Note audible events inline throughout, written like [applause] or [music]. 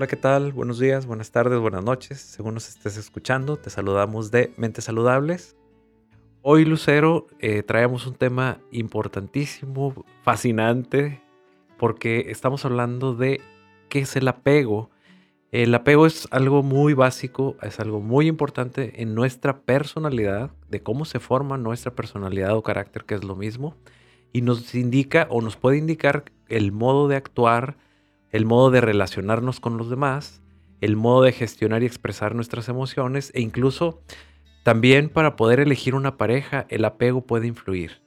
Hola, ¿qué tal? Buenos días, buenas tardes, buenas noches. Según nos estés escuchando, te saludamos de Mentes Saludables. Hoy, Lucero, eh, traemos un tema importantísimo, fascinante, porque estamos hablando de qué es el apego. El apego es algo muy básico, es algo muy importante en nuestra personalidad, de cómo se forma nuestra personalidad o carácter, que es lo mismo, y nos indica o nos puede indicar el modo de actuar, el modo de relacionarnos con los demás, el modo de gestionar y expresar nuestras emociones e incluso también para poder elegir una pareja, el apego puede influir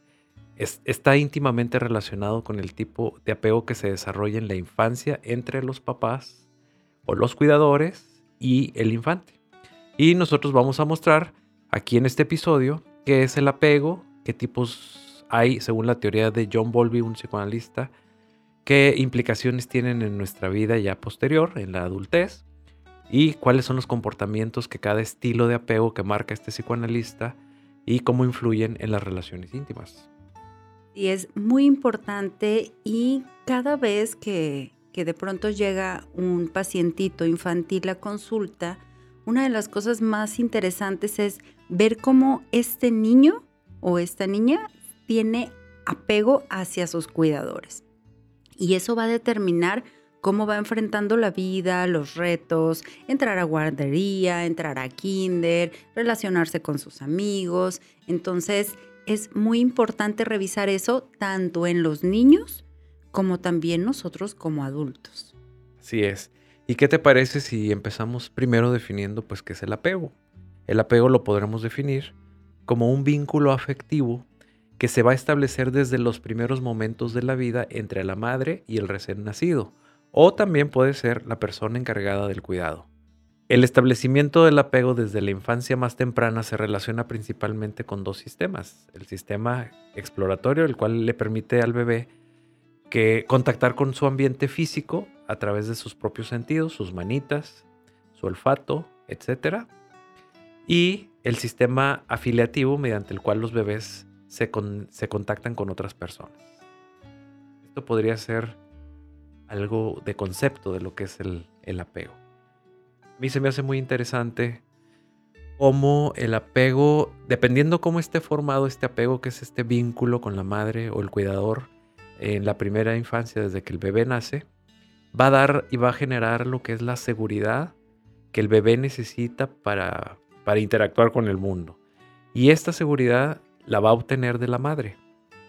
está íntimamente relacionado con el tipo de apego que se desarrolla en la infancia entre los papás o los cuidadores y el infante. Y nosotros vamos a mostrar aquí en este episodio qué es el apego, qué tipos hay según la teoría de John Bowlby, un psicoanalista, qué implicaciones tienen en nuestra vida ya posterior, en la adultez, y cuáles son los comportamientos que cada estilo de apego que marca este psicoanalista y cómo influyen en las relaciones íntimas. Y es muy importante y cada vez que, que de pronto llega un pacientito infantil a consulta, una de las cosas más interesantes es ver cómo este niño o esta niña tiene apego hacia sus cuidadores. Y eso va a determinar cómo va enfrentando la vida, los retos, entrar a guardería, entrar a kinder, relacionarse con sus amigos. Entonces, es muy importante revisar eso tanto en los niños como también nosotros como adultos. Así es. ¿Y qué te parece si empezamos primero definiendo pues qué es el apego? El apego lo podremos definir como un vínculo afectivo que se va a establecer desde los primeros momentos de la vida entre la madre y el recién nacido, o también puede ser la persona encargada del cuidado. El establecimiento del apego desde la infancia más temprana se relaciona principalmente con dos sistemas. El sistema exploratorio, el cual le permite al bebé que contactar con su ambiente físico a través de sus propios sentidos, sus manitas, su olfato, etc. Y el sistema afiliativo mediante el cual los bebés se, se contactan con otras personas. Esto podría ser algo de concepto de lo que es el apego mí se me hace muy interesante cómo el apego, dependiendo cómo esté formado este apego, que es este vínculo con la madre o el cuidador en la primera infancia, desde que el bebé nace, va a dar y va a generar lo que es la seguridad que el bebé necesita para, para interactuar con el mundo. Y esta seguridad la va a obtener de la madre.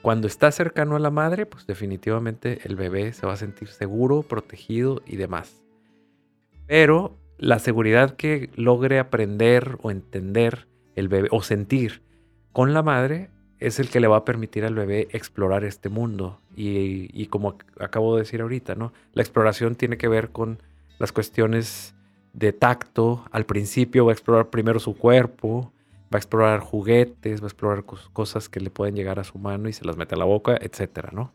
Cuando está cercano a la madre, pues definitivamente el bebé se va a sentir seguro, protegido y demás. Pero la seguridad que logre aprender o entender el bebé o sentir con la madre es el que le va a permitir al bebé explorar este mundo. Y, como acabo de decir ahorita, ¿no? La exploración tiene que ver con las cuestiones de tacto. Al principio va a explorar primero su cuerpo, va a explorar juguetes, va a explorar cosas que le pueden llegar a su mano y se las mete a la boca, etcétera, ¿no?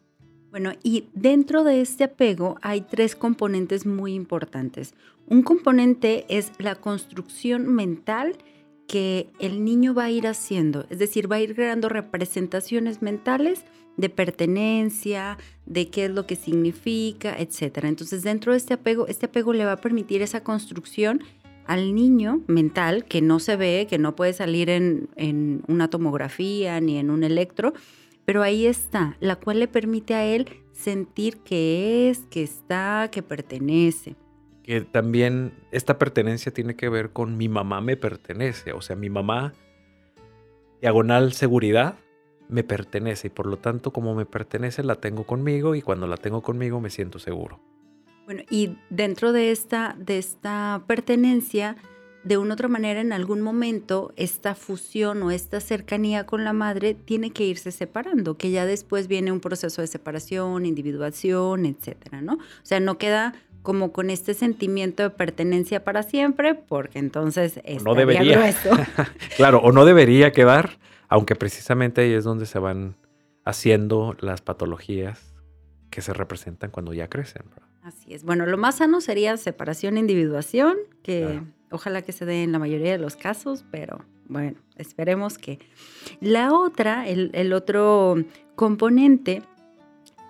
Bueno, y dentro de este apego hay tres componentes muy importantes. Un componente es la construcción mental que el niño va a ir haciendo, es decir, va a ir creando representaciones mentales de pertenencia, de qué es lo que significa, etc. Entonces, dentro de este apego, este apego le va a permitir esa construcción al niño mental que no se ve, que no puede salir en, en una tomografía ni en un electro, pero ahí está, la cual le permite a él sentir que es, que está, que pertenece. Que también esta pertenencia tiene que ver con mi mamá me pertenece, o sea, mi mamá, diagonal seguridad, me pertenece y por lo tanto como me pertenece la tengo conmigo y cuando la tengo conmigo me siento seguro. Bueno, y dentro de esta, de esta pertenencia, de una otra manera, en algún momento, esta fusión o esta cercanía con la madre tiene que irse separando, que ya después viene un proceso de separación, individuación, etcétera, ¿no? O sea, no queda como con este sentimiento de pertenencia para siempre, porque entonces no debería. [laughs] claro, o no debería quedar, aunque precisamente ahí es donde se van haciendo las patologías que se representan cuando ya crecen. Así es. Bueno, lo más sano sería separación e individuación, que Ojalá que se dé en la mayoría de los casos, pero bueno, esperemos que. La otra, el, otro componente,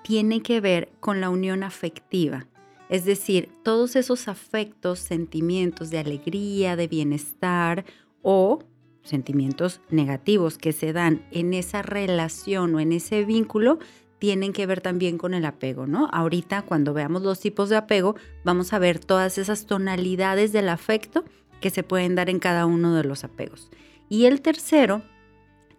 tiene que ver con la unión afectiva. Es decir, todos esos afectos, sentimientos de alegría, de bienestar o sentimientos negativos que se dan en esa relación o en ese vínculo tienen que ver también con el apego, ¿no? Ahorita cuando veamos los tipos de apego, vamos a ver todas esas tonalidades del afecto que se pueden dar en cada uno de los apegos. Y el tercero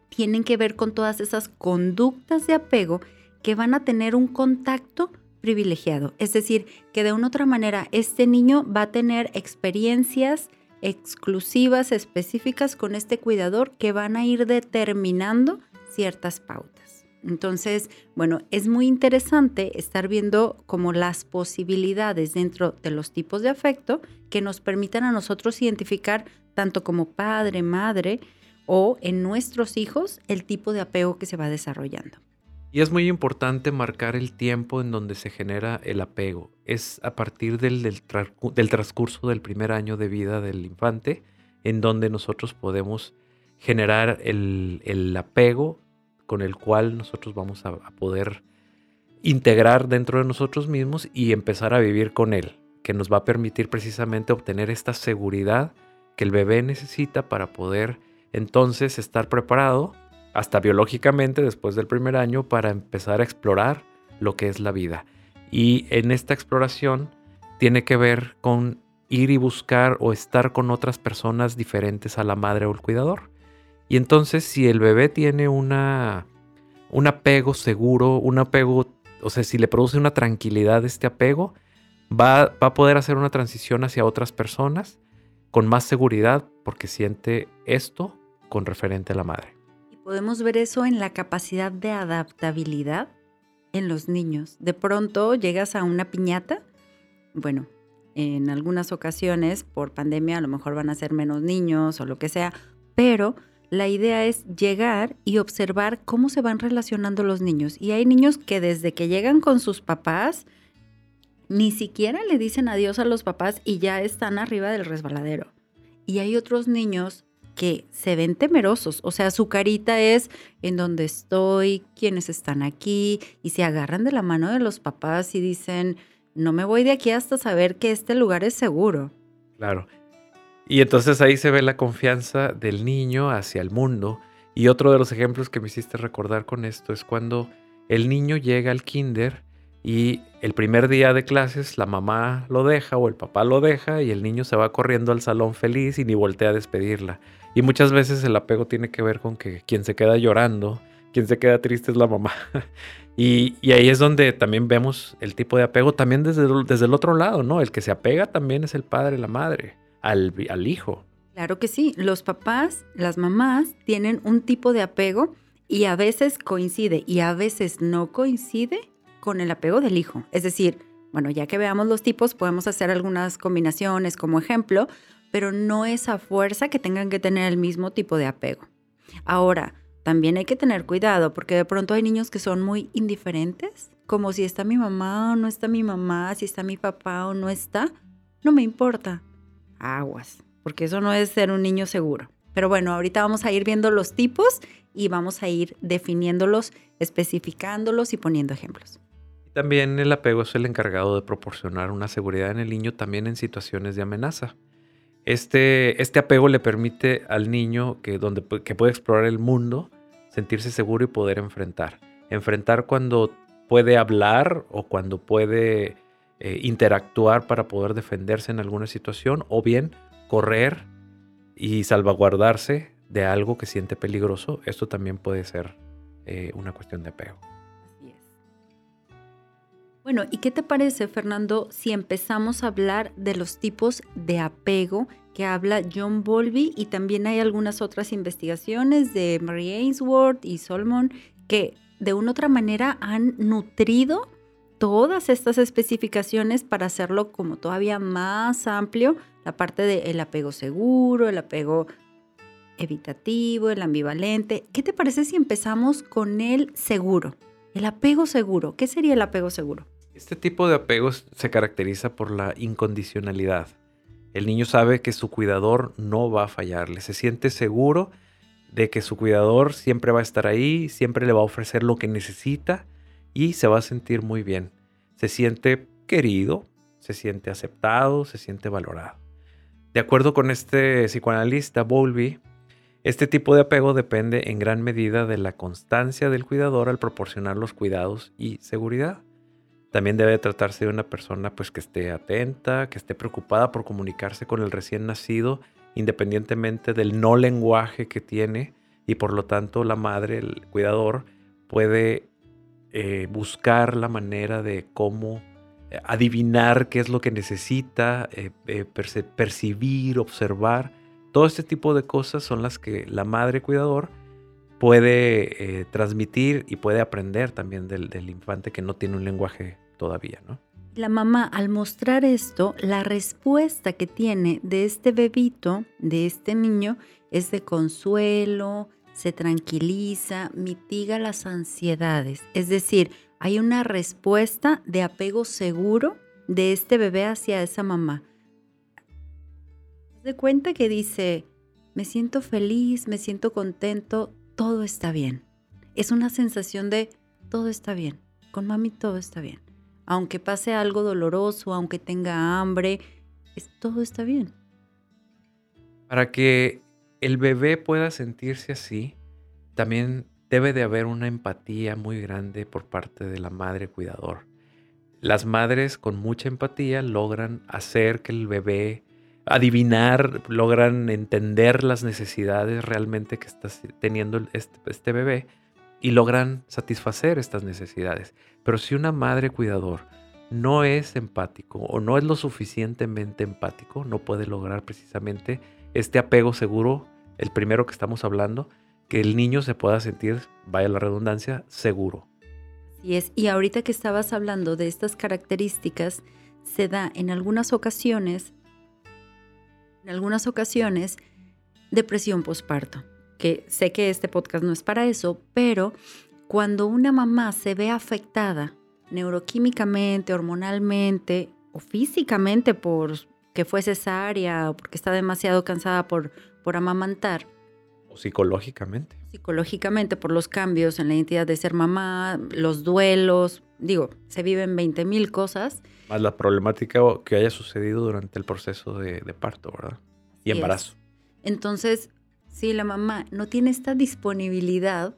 tienen que ver con todas esas conductas de apego que van a tener un contacto privilegiado. Es decir, que de una otra manera este niño va a tener experiencias exclusivas, específicas con este cuidador que van a ir determinando ciertas pautas. Entonces, bueno, es muy interesante estar viendo como las posibilidades dentro de los tipos de afecto que nos permitan a nosotros identificar tanto como padre, madre o en nuestros hijos el tipo de apego que se va desarrollando. Y es muy importante marcar el tiempo en donde se genera el apego. Es a partir del, del, transcurso del primer año de vida del infante en donde nosotros podemos generar el, el apego con el cual nosotros vamos a, poder integrar dentro de nosotros mismos y empezar a vivir con él, que nos va a permitir precisamente obtener esta seguridad que el bebé necesita para poder entonces estar preparado hasta biológicamente después del primer año para empezar a explorar lo que es la vida. Y en esta exploración tiene que ver con ir y buscar o estar con otras personas diferentes a la madre o el cuidador. Y entonces si el bebé tiene una, un apego seguro, un apego, o sea, si le produce una tranquilidad este apego, va, va a poder hacer una transición hacia otras personas con más seguridad porque siente esto con referente a la madre. Podemos ver eso en la capacidad de adaptabilidad en los niños. De pronto llegas a una piñata, bueno, en algunas ocasiones por pandemia a lo mejor van a ser menos niños o lo que sea, pero la idea es llegar y observar cómo se van relacionando los niños. Y hay niños que desde que llegan con sus papás, ni siquiera le dicen adiós a los papás y ya están arriba del resbaladero. Y hay otros niños que se ven temerosos, o sea, su carita es en donde estoy, quiénes están aquí, y se agarran de la mano de los papás y dicen, no me voy de aquí hasta saber que este lugar es seguro. Claro. Y entonces ahí se ve la confianza del niño hacia el mundo. Y otro de los ejemplos que me hiciste recordar con esto es cuando el niño llega al kinder y el primer día de clases la mamá lo deja o el papá lo deja y el niño se va corriendo al salón feliz y ni voltea a despedirla. Y muchas veces el apego tiene que ver con que quien se queda llorando, quien se queda triste es la mamá. [laughs] y, ahí es donde también vemos el tipo de apego también desde, desde el otro lado, ¿no? El que se apega también es el padre, la madre, al, hijo. Claro que sí, los papás, las mamás tienen un tipo de apego y a veces coincide y a veces no coincide con el apego del hijo. Es decir, bueno, ya que veamos los tipos, podemos hacer algunas combinaciones como ejemplo, pero no es a fuerza que tengan que tener el mismo tipo de apego. Ahora, también hay que tener cuidado porque de pronto hay niños que son muy indiferentes, como si está mi mamá o no está mi mamá, si está mi papá o no está, no me importa. Aguas, porque eso no es ser un niño seguro. Pero bueno, ahorita vamos a ir viendo los tipos y vamos a ir definiéndolos, especificándolos y poniendo ejemplos. También el apego es el encargado de proporcionar una seguridad en el niño también en situaciones de amenaza. Este, este apego le permite al niño que, donde, que puede explorar el mundo, sentirse seguro y poder enfrentar. Enfrentar cuando puede hablar o cuando puede eh, interactuar para poder defenderse en alguna situación o bien correr y salvaguardarse de algo que siente peligroso. Esto también puede ser eh, una cuestión de apego. Bueno, ¿y qué te parece, Fernando, si empezamos a hablar de los tipos de apego que habla John Bowlby y también hay algunas otras investigaciones de Mary Ainsworth y Solomon que de una u otra manera han nutrido todas estas especificaciones para hacerlo como todavía más amplio, la parte del apego seguro, el apego evitativo, el ambivalente. ¿Qué te parece si empezamos con el seguro? El apego seguro. ¿Qué sería el apego seguro? Este tipo de apegos se caracteriza por la incondicionalidad. El niño sabe que su cuidador no va a fallarle, se siente seguro de que su cuidador siempre va a estar ahí, siempre le va a ofrecer lo que necesita y se va a sentir muy bien. Se siente querido, se siente aceptado, se siente valorado. De acuerdo con este psicoanalista Bowlby, este tipo de apego depende en gran medida de la constancia del cuidador al proporcionar los cuidados y seguridad. También debe tratarse de una persona pues que esté atenta, que esté preocupada por comunicarse con el recién nacido independientemente del no lenguaje que tiene y por lo tanto la madre, el cuidador, puede eh, buscar la manera de cómo eh, adivinar qué es lo que necesita, eh, percibir, observar todo este tipo de cosas son las que la madre cuidador puede transmitir y puede aprender también del, infante que no tiene un lenguaje todavía, ¿no? La mamá, al mostrar esto, la respuesta que tiene de este bebito, de este niño, es de consuelo, se tranquiliza, mitiga las ansiedades. Es decir, hay una respuesta de apego seguro de este bebé hacia esa mamá de cuenta que dice, me siento feliz, me siento contento, todo está bien. Es una sensación de todo está bien, con mami todo está bien. Aunque pase algo doloroso, aunque tenga hambre, todo está bien. Para que el bebé pueda sentirse así, también debe de haber una empatía muy grande por parte de la madre cuidador. Las madres con mucha empatía logran hacer que el bebé adivinar, logran entender las necesidades realmente que está teniendo este, este, bebé y logran satisfacer estas necesidades. Pero si una madre cuidador no es empático o no es lo suficientemente empático, no puede lograr precisamente este apego seguro, el primero que estamos hablando, que el niño se pueda sentir, vaya la redundancia, seguro. Y es, y ahorita que estabas hablando de estas características, se da en algunas ocasiones en algunas ocasiones depresión postparto, que sé que este podcast no es para eso, pero cuando una mamá se ve afectada neuroquímicamente, hormonalmente o físicamente por que fue cesárea o porque está demasiado cansada por, por amamantar. O psicológicamente. Psicológicamente por los cambios en la identidad de ser mamá, los duelos, digo, se viven 20 mil cosas. Más la problemática que haya sucedido durante el proceso de, parto, ¿verdad? Y embarazo. Entonces, si la mamá no tiene esta disponibilidad,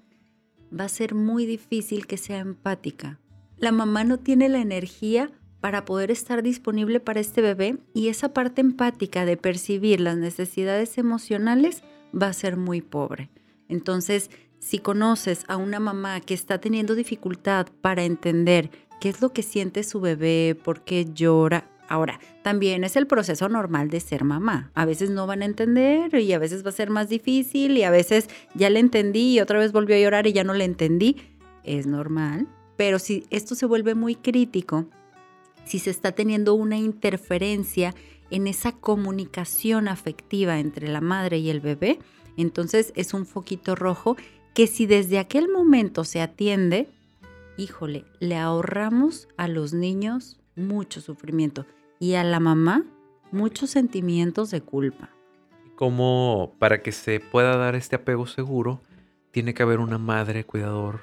va a ser muy difícil que sea empática. La mamá no tiene la energía para poder estar disponible para este bebé y esa parte empática de percibir las necesidades emocionales va a ser muy pobre. Entonces, si conoces a una mamá que está teniendo dificultad para entender qué es lo que siente su bebé, por qué llora, Ahora, también es el proceso normal de ser mamá. A veces no van a entender y a veces va a ser más difícil y a veces ya le entendí y otra vez volvió a llorar y ya no le entendí. Es normal. Pero si esto se vuelve muy crítico, si se está teniendo una interferencia en esa comunicación afectiva entre la madre y el bebé, entonces es un foquito rojo que si desde aquel momento se atiende, híjole, le ahorramos a los niños mucho sufrimiento y a la mamá muchos sentimientos de culpa. Como para que se pueda dar este apego seguro, tiene que haber una madre cuidador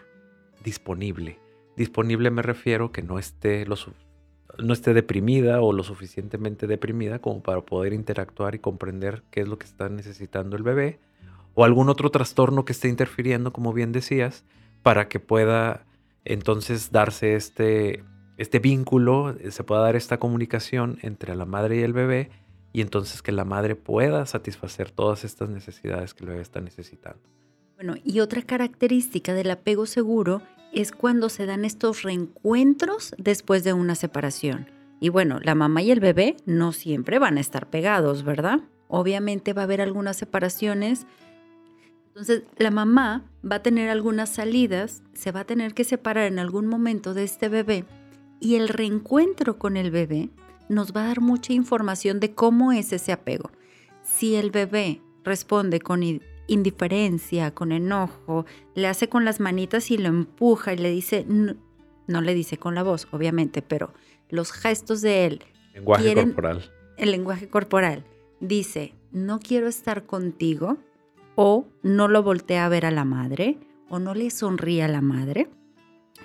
disponible. Disponible me refiero que no esté, lo, no esté deprimida o lo suficientemente deprimida como para poder interactuar y comprender qué es lo que está necesitando el bebé o algún otro trastorno que esté interfiriendo, como bien decías, para que pueda entonces darse este, este vínculo, eh, se pueda dar esta comunicación entre la madre y el bebé y entonces que la madre pueda satisfacer todas estas necesidades que el bebé está necesitando. Bueno, y otra característica del apego seguro es cuando se dan estos reencuentros después de una separación. Y bueno, la mamá y el bebé no siempre van a estar pegados, ¿verdad? Obviamente va a haber algunas separaciones entonces, la mamá va a tener algunas salidas, se va a tener que separar en algún momento de este bebé y el reencuentro con el bebé nos va a dar mucha información de cómo es ese apego. Si el bebé responde con indiferencia, con enojo, le hace con las manitas y lo empuja y le dice, no, le dice con la voz, obviamente, pero los gestos de él. Lenguaje corporal. El lenguaje corporal. Dice, no quiero estar contigo, o no lo voltea a ver a la madre o no le sonríe a la madre.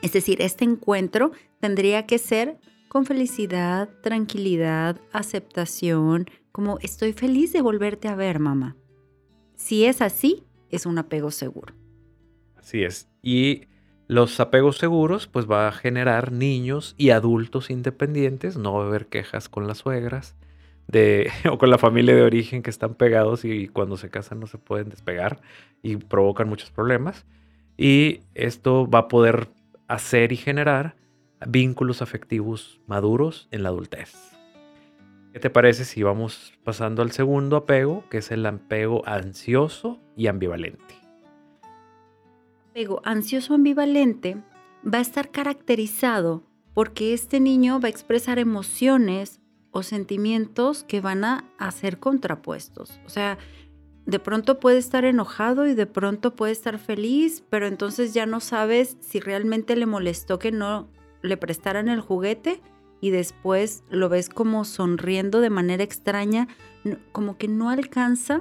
Es decir, este encuentro tendría que ser con felicidad, tranquilidad, aceptación, como estoy feliz de volverte a ver, mamá. Si es así, es un apego seguro. Así es. Y los apegos seguros, pues va a generar niños y adultos independientes, no va a haber quejas con las suegras de, [laughs] o con la familia de origen que están pegados y cuando se casan no se pueden despegar y provocan muchos problemas. Y esto va a poder hacer y generar vínculos afectivos maduros en la adultez. ¿Qué te parece si vamos pasando al segundo apego, que es el apego ansioso y ambivalente? Apego ansioso ambivalente va a estar caracterizado porque este niño va a expresar emociones o sentimientos que van a, ser contrapuestos. O sea, de pronto puede estar enojado y de pronto puede estar feliz, pero entonces ya no sabes si realmente le molestó que no le prestaran el juguete y después lo ves como sonriendo de manera extraña, como que no alcanza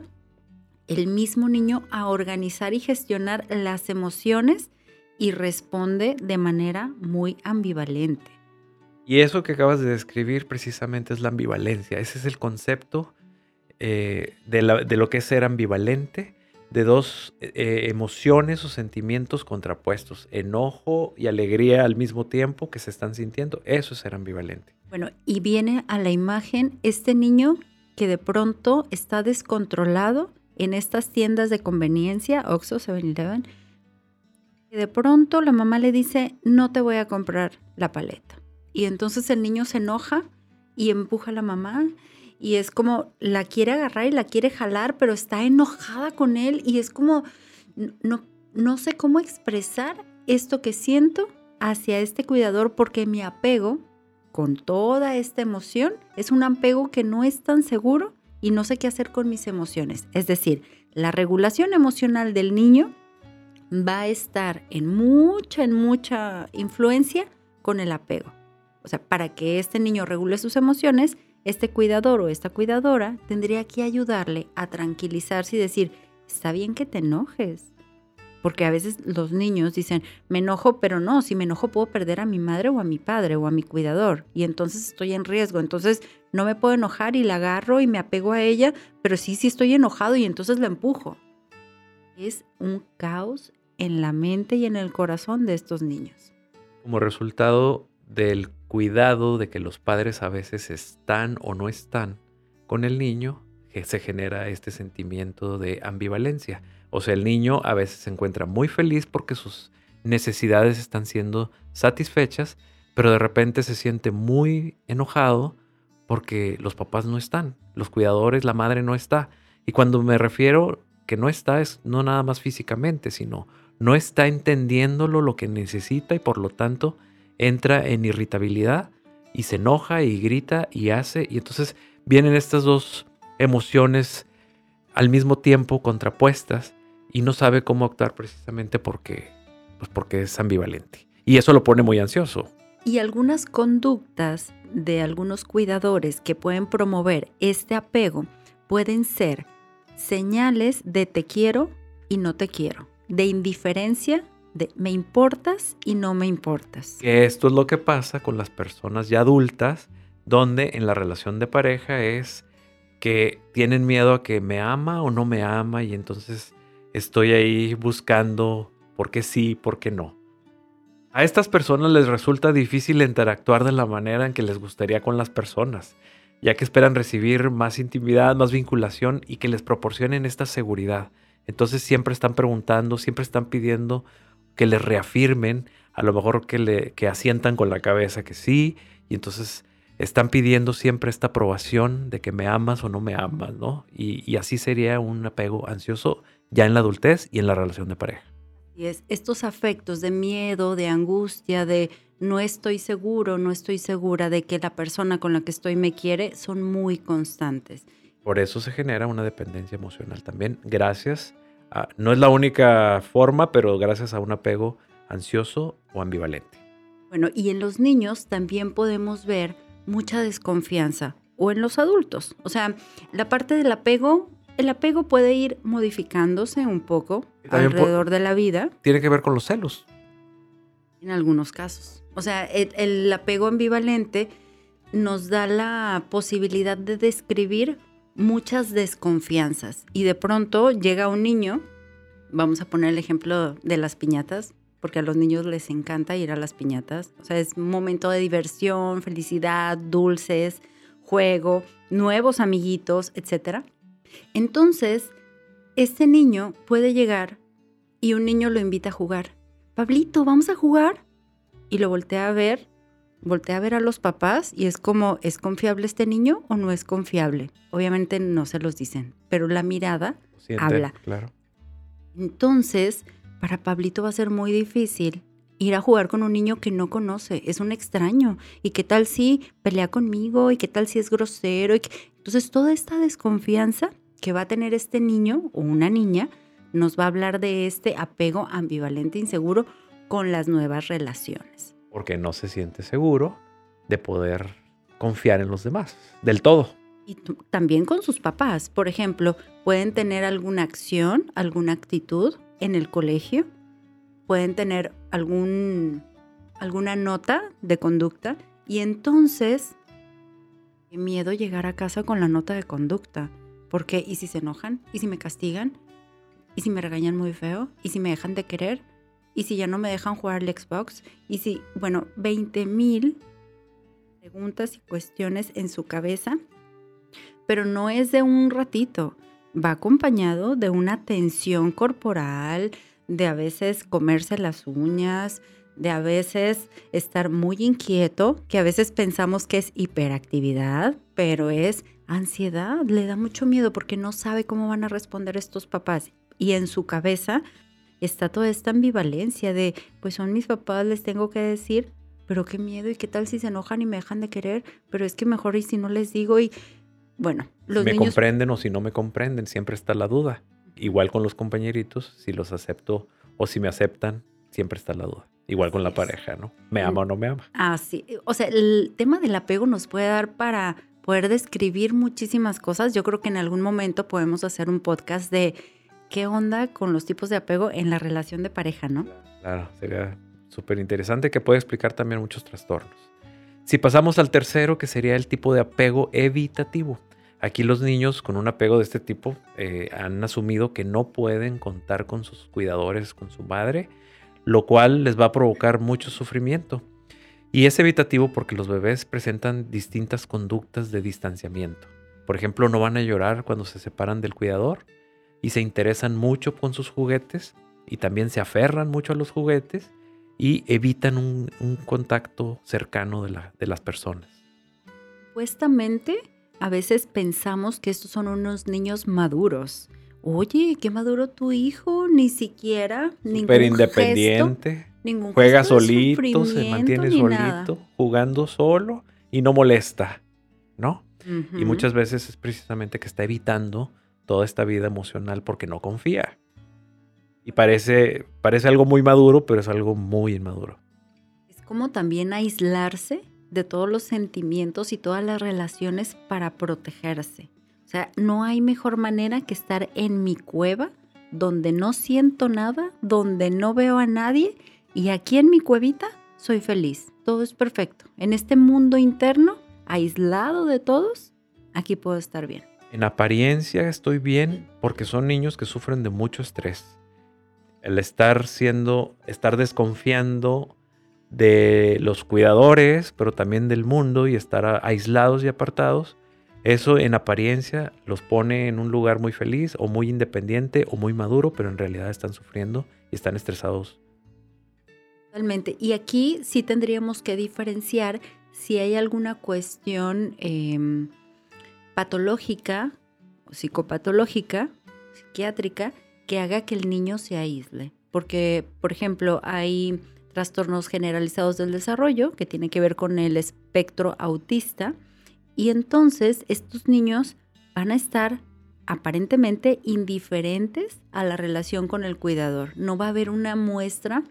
el mismo niño a organizar y gestionar las emociones y responde de manera muy ambivalente. Y eso que acabas de describir precisamente es la ambivalencia. Ese es el concepto eh, de, lo que es ser ambivalente, de dos eh, emociones o sentimientos contrapuestos, enojo y alegría al mismo tiempo que se están sintiendo. Eso es ser ambivalente. Bueno, y viene a la imagen este niño que de pronto está descontrolado en estas tiendas de conveniencia, Oxxo, 7-Eleven, y de pronto la mamá le dice, no te voy a comprar la paleta. Y entonces el niño se enoja y empuja a la mamá y es como la quiere agarrar y la quiere jalar, pero está enojada con él y es como no, no sé cómo expresar esto que siento hacia este cuidador porque mi apego con toda esta emoción es un apego que no es tan seguro y no sé qué hacer con mis emociones. Es decir, la regulación emocional del niño va a estar en mucha, en mucha influencia con el apego. O sea, para que este niño regule sus emociones, este cuidador o esta cuidadora tendría que ayudarle a tranquilizarse y decir, está bien que te enojes. Porque a veces los niños dicen, me enojo, pero no, si me enojo puedo perder a mi madre o a mi padre o a mi cuidador y entonces estoy en riesgo. Entonces no me puedo enojar y la agarro y me apego a ella, pero sí, sí estoy enojado y entonces la empujo. Es un caos en la mente y en el corazón de estos niños. Como resultado del cuidado de que los padres a veces están o no están con el niño, que se genera este sentimiento de ambivalencia. O sea, el niño a veces se encuentra muy feliz porque sus necesidades están siendo satisfechas, pero de repente se siente muy enojado porque los papás no están, los cuidadores, la madre no está. Y cuando me refiero que no está es no nada más físicamente, sino no está entendiéndolo lo que necesita y por lo tanto entra en irritabilidad y se enoja y grita y hace. Y entonces vienen estas dos emociones al mismo tiempo contrapuestas y no sabe cómo actuar precisamente porque, pues porque es ambivalente. Y eso lo pone muy ansioso. Y algunas conductas de algunos cuidadores que pueden promover este apego pueden ser señales de te quiero y no te quiero, de indiferencia de me importas y no me importas. esto es lo que pasa con las personas ya adultas, donde en la relación de pareja es que tienen miedo a que me ama o no me ama y entonces estoy ahí buscando por qué sí, por qué no. A estas personas les resulta difícil interactuar de la manera en que les gustaría con las personas, ya que esperan recibir más intimidad, más vinculación y que les proporcionen esta seguridad. Entonces siempre están preguntando, siempre están pidiendo que les reafirmen, a lo mejor que, le, que asientan con la cabeza que sí, y entonces están pidiendo siempre esta aprobación de que me amas o no me amas, ¿no? Y, y así sería un apego ansioso ya en la adultez y en la relación de pareja. Y es estos afectos de miedo, de angustia, de no estoy seguro, no estoy segura de que la persona con la que estoy me quiere, son muy constantes. Por eso se genera una dependencia emocional también, gracias no es la única forma, pero gracias a un apego ansioso o ambivalente. Bueno, y en los niños también podemos ver mucha desconfianza, o en los adultos. O sea, la parte del apego, el apego puede ir modificándose un poco alrededor de la vida. Tiene que ver con los celos. En algunos casos. O sea, el, el apego ambivalente nos da la posibilidad de describir muchas desconfianzas. Y de pronto llega un niño, vamos a poner el ejemplo de las piñatas, porque a los niños les encanta ir a las piñatas. O sea, es un momento de diversión, felicidad, dulces, juego, nuevos amiguitos, etc. Entonces, este niño puede llegar y un niño lo invita a jugar. Pablito, ¿vamos a jugar? Y lo voltea a ver voltea a ver a los papás y es como, ¿es confiable este niño o no es confiable? Obviamente no se los dicen, pero la mirada habla. Claro. Entonces, para Pablito va a ser muy difícil ir a jugar con un niño que no conoce, es un extraño. ¿Y qué tal si pelea conmigo? ¿Y qué tal si es grosero? Entonces, toda esta desconfianza que va a tener este niño o una niña nos va a hablar de este apego ambivalente, inseguro con las nuevas relaciones porque no se siente seguro de poder confiar en los demás del todo. Y también con sus papás. Por ejemplo, pueden tener alguna acción, alguna actitud en el colegio, pueden tener algún, alguna nota de conducta y entonces miedo llegar a casa con la nota de conducta. Porque, ¿y si se enojan? ¿Y si me castigan? ¿Y si me regañan muy feo? ¿Y si me dejan de querer? Y si ya no me dejan jugar el Xbox, y si, bueno, 20 mil preguntas y cuestiones en su cabeza, pero no es de un ratito, va acompañado de una tensión corporal, de a veces comerse las uñas, de a veces estar muy inquieto, que a veces pensamos que es hiperactividad, pero es ansiedad, le da mucho miedo porque no sabe cómo van a responder estos papás. Y en su cabeza está toda esta ambivalencia de, pues son mis papás, les tengo que decir, pero qué miedo y qué tal si se enojan y me dejan de querer, pero es que mejor y si no les digo y bueno, los me comprenden o si no me comprenden, siempre está la duda. Igual con los compañeritos, si los acepto o si me aceptan, siempre está la duda. Igual con la pareja, ¿no? ¿Me ama o no me ama? Ah, sí. O sea, el tema del apego nos puede dar para poder describir muchísimas cosas. Yo creo que en algún momento podemos hacer un podcast de qué onda con los tipos de apego en la relación de pareja, ¿no? Claro, sería súper interesante que puede explicar también muchos trastornos. Si pasamos al tercero, que sería el tipo de apego evitativo. Aquí los niños con un apego de este tipo eh, han asumido que no pueden contar con sus cuidadores, con su madre, lo cual les va a provocar mucho sufrimiento. Y es evitativo porque los bebés presentan distintas conductas de distanciamiento. Por ejemplo, no van a llorar cuando se separan del cuidador, y se interesan mucho con sus juguetes y también se aferran mucho a los juguetes y evitan un, contacto cercano de, la, de las personas. Supuestamente, a veces pensamos que estos son unos niños maduros. Oye, qué maduro tu hijo, ni siquiera Súper independiente. ningún juega solito, se mantiene solito, jugando solo y no molesta, ¿no? Y muchas veces es precisamente que está evitando toda esta vida emocional porque no confía. Y parece, parece algo muy maduro, pero es algo muy inmaduro. Es como también aislarse de todos los sentimientos y todas las relaciones para protegerse. O sea, no hay mejor manera que estar en mi cueva, donde no siento nada, donde no veo a nadie, y aquí en mi cuevita soy feliz. Todo es perfecto. En este mundo interno, aislado de todos, aquí puedo estar bien. En apariencia estoy bien porque son niños que sufren de mucho estrés. El estar siendo, estar desconfiando de los cuidadores, pero también del mundo y estar aislados y apartados, eso en apariencia los pone en un lugar muy feliz o muy independiente o muy maduro, pero en realidad están sufriendo y están estresados. Totalmente. Y aquí sí tendríamos que diferenciar si hay alguna cuestión em, patológica, psicopatológica, psiquiátrica, que haga que el niño se aísle. Porque, por ejemplo, hay trastornos generalizados del desarrollo que tienen que ver con el espectro autista y entonces estos niños van a estar aparentemente indiferentes a la relación con el cuidador. No va a haber una muestra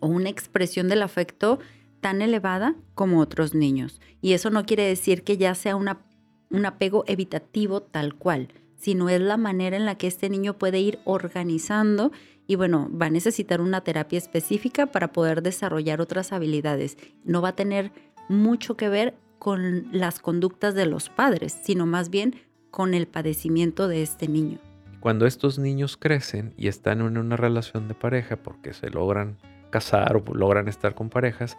o una expresión del afecto tan elevada como otros niños. Y eso no quiere decir que ya sea una un apego evitativo tal cual, sino es la manera en la que este niño puede ir organizando y bueno, va a necesitar una terapia específica para poder desarrollar otras habilidades. No va a tener mucho que ver con las conductas de los padres, sino más bien con el padecimiento de este niño. Cuando estos niños crecen y están en una relación de pareja porque se logran casar o logran estar con parejas,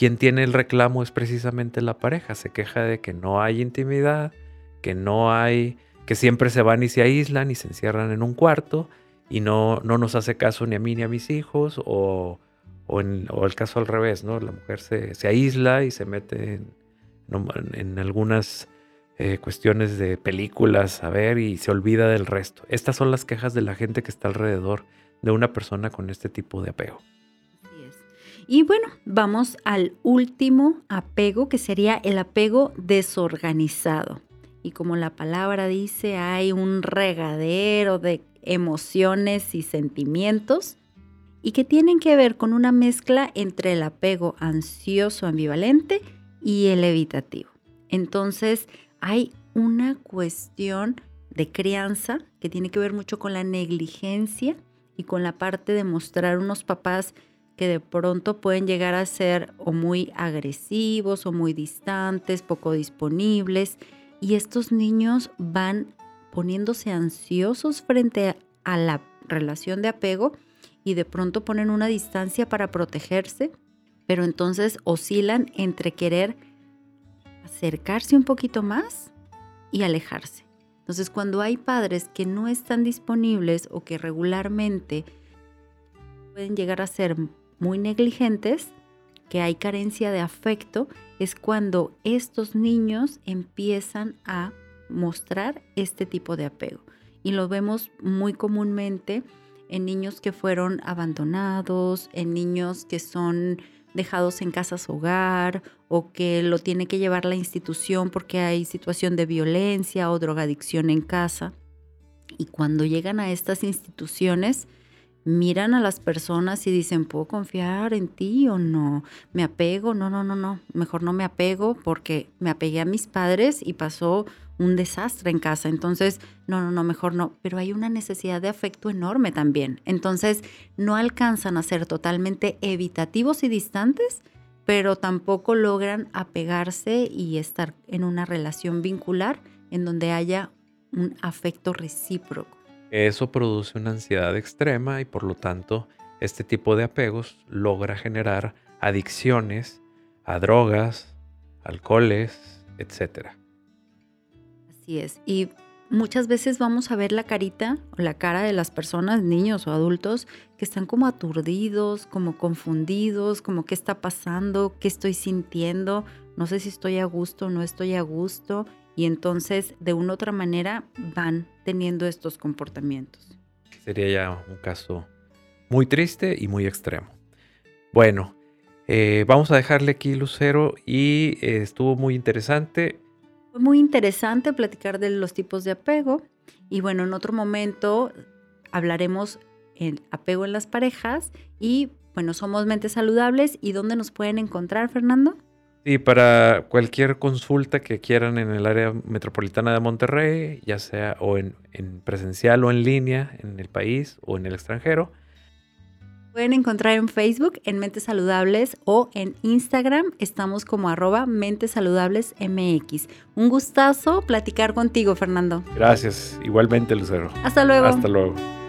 quien tiene el reclamo es precisamente la pareja. Se queja de que no hay intimidad, que no hay, que siempre se van y se aíslan y se encierran en un cuarto y no, no nos hace caso ni a mí ni a mis hijos o, o, en, el caso al revés, ¿no? La mujer se, se aísla y se mete en, en algunas eh, cuestiones de películas a ver y se olvida del resto. Estas son las quejas de la gente que está alrededor de una persona con este tipo de apego. Y bueno, vamos al último apego que sería el apego desorganizado. Y como la palabra dice, hay un regadero de emociones y sentimientos y que tienen que ver con una mezcla entre el apego ansioso ambivalente y el evitativo. Entonces, hay una cuestión de crianza que tiene que ver mucho con la negligencia y con la parte de mostrar unos papás que de pronto pueden llegar a ser o muy agresivos o muy distantes, poco disponibles. Y estos niños van poniéndose ansiosos frente a la relación de apego y de pronto ponen una distancia para protegerse, pero entonces oscilan entre querer acercarse un poquito más y alejarse. Entonces, cuando hay padres que no están disponibles o que regularmente pueden llegar a ser muy negligentes, que hay carencia de afecto, es cuando estos niños empiezan a mostrar este tipo de apego. Y lo vemos muy comúnmente en niños que fueron abandonados, en niños que son dejados en casas hogar o que lo tiene que llevar la institución porque hay situación de violencia o drogadicción en casa. Y cuando llegan a estas instituciones, miran a las personas y dicen, ¿puedo confiar en ti o no? ¿Me apego? No, no, no, no. Mejor no me apego porque me apegué a mis padres y pasó un desastre en casa. Entonces, no, no, no, mejor no. Pero hay una necesidad de afecto enorme también. Entonces, no alcanzan a ser totalmente evitativos y distantes, pero tampoco logran apegarse y estar en una relación vincular en donde haya un afecto recíproco. Eso produce una ansiedad extrema y por lo tanto este tipo de apegos logra generar adicciones a drogas, alcoholes, etc. Así es. Y muchas veces vamos a ver la carita o la cara de las personas, niños o adultos, que están como aturdidos, como confundidos, como qué está pasando, qué estoy sintiendo, no sé si estoy a gusto no estoy a gusto y entonces de una u otra manera van teniendo estos comportamientos. Sería ya un caso muy triste y muy extremo. Bueno, eh, vamos a dejarle aquí Lucero y eh, estuvo muy interesante. Fue muy interesante platicar de los tipos de apego y bueno, en otro momento hablaremos el apego en las parejas y bueno, somos mentes saludables y dónde nos pueden encontrar, Fernando. Sí, para cualquier consulta que quieran en el área metropolitana de Monterrey, ya sea o en, presencial o en línea, en el país o en el extranjero. Pueden encontrar en Facebook en Mentes Saludables o en Instagram estamos como arroba Mentes Saludables MX. Un gustazo platicar contigo, Fernando. Gracias, igualmente Lucero. Hasta luego. Hasta luego.